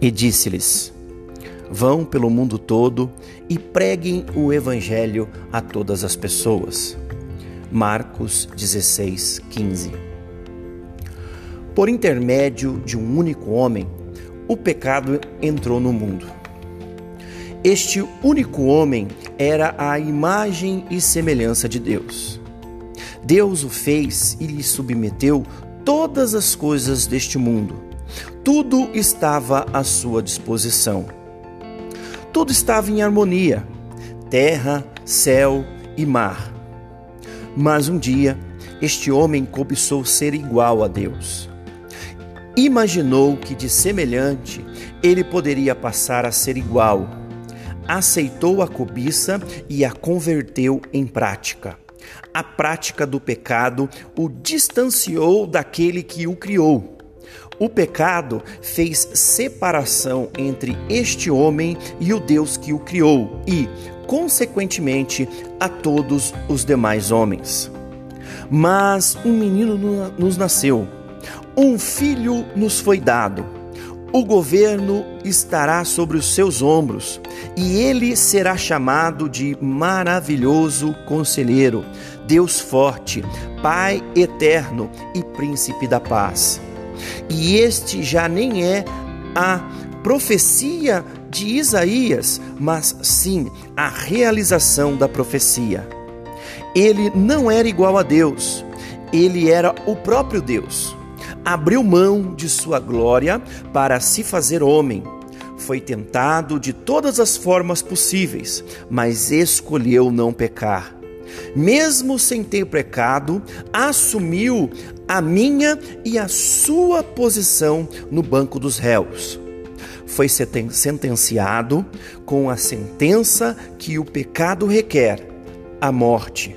E disse-lhes: Vão pelo mundo todo e preguem o evangelho a todas as pessoas. Marcos 16, 15. Por intermédio de um único homem, o pecado entrou no mundo. Este único homem era a imagem e semelhança de Deus. Deus o fez e lhe submeteu todas as coisas deste mundo. Tudo estava à sua disposição. Tudo estava em harmonia: terra, céu e mar. Mas um dia, este homem cobiçou ser igual a Deus. Imaginou que de semelhante ele poderia passar a ser igual. Aceitou a cobiça e a converteu em prática. A prática do pecado o distanciou daquele que o criou. O pecado fez separação entre este homem e o Deus que o criou e, consequentemente, a todos os demais homens. Mas um menino nos nasceu um filho nos foi dado. O governo estará sobre os seus ombros, e ele será chamado de Maravilhoso Conselheiro, Deus Forte, Pai Eterno e Príncipe da Paz. E este já nem é a profecia de Isaías, mas sim a realização da profecia. Ele não era igual a Deus, ele era o próprio Deus abriu mão de sua glória para se fazer homem. Foi tentado de todas as formas possíveis, mas escolheu não pecar. Mesmo sem ter pecado, assumiu a minha e a sua posição no banco dos réus. Foi sentenciado com a sentença que o pecado requer, a morte.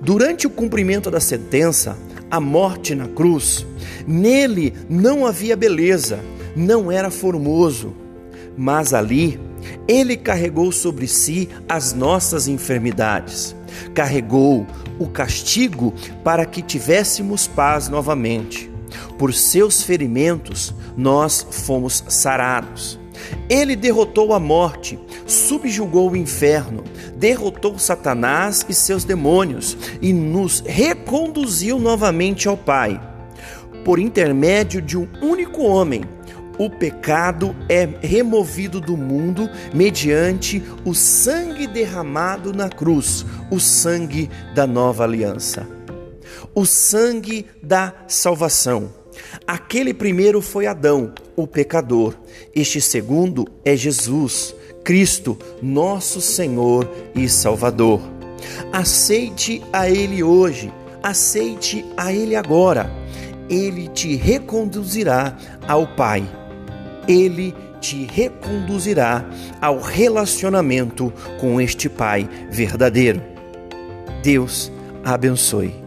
Durante o cumprimento da sentença, a morte na cruz, nele não havia beleza, não era formoso, mas ali ele carregou sobre si as nossas enfermidades, carregou o castigo para que tivéssemos paz novamente. Por seus ferimentos nós fomos sarados. Ele derrotou a morte, subjugou o inferno, derrotou Satanás e seus demônios e nos reconduziu novamente ao Pai. Por intermédio de um único homem, o pecado é removido do mundo mediante o sangue derramado na cruz, o sangue da nova aliança. O sangue da salvação. Aquele primeiro foi Adão, o pecador. Este segundo é Jesus, Cristo, nosso Senhor e Salvador. Aceite a Ele hoje, aceite a Ele agora. Ele te reconduzirá ao Pai. Ele te reconduzirá ao relacionamento com este Pai verdadeiro. Deus abençoe.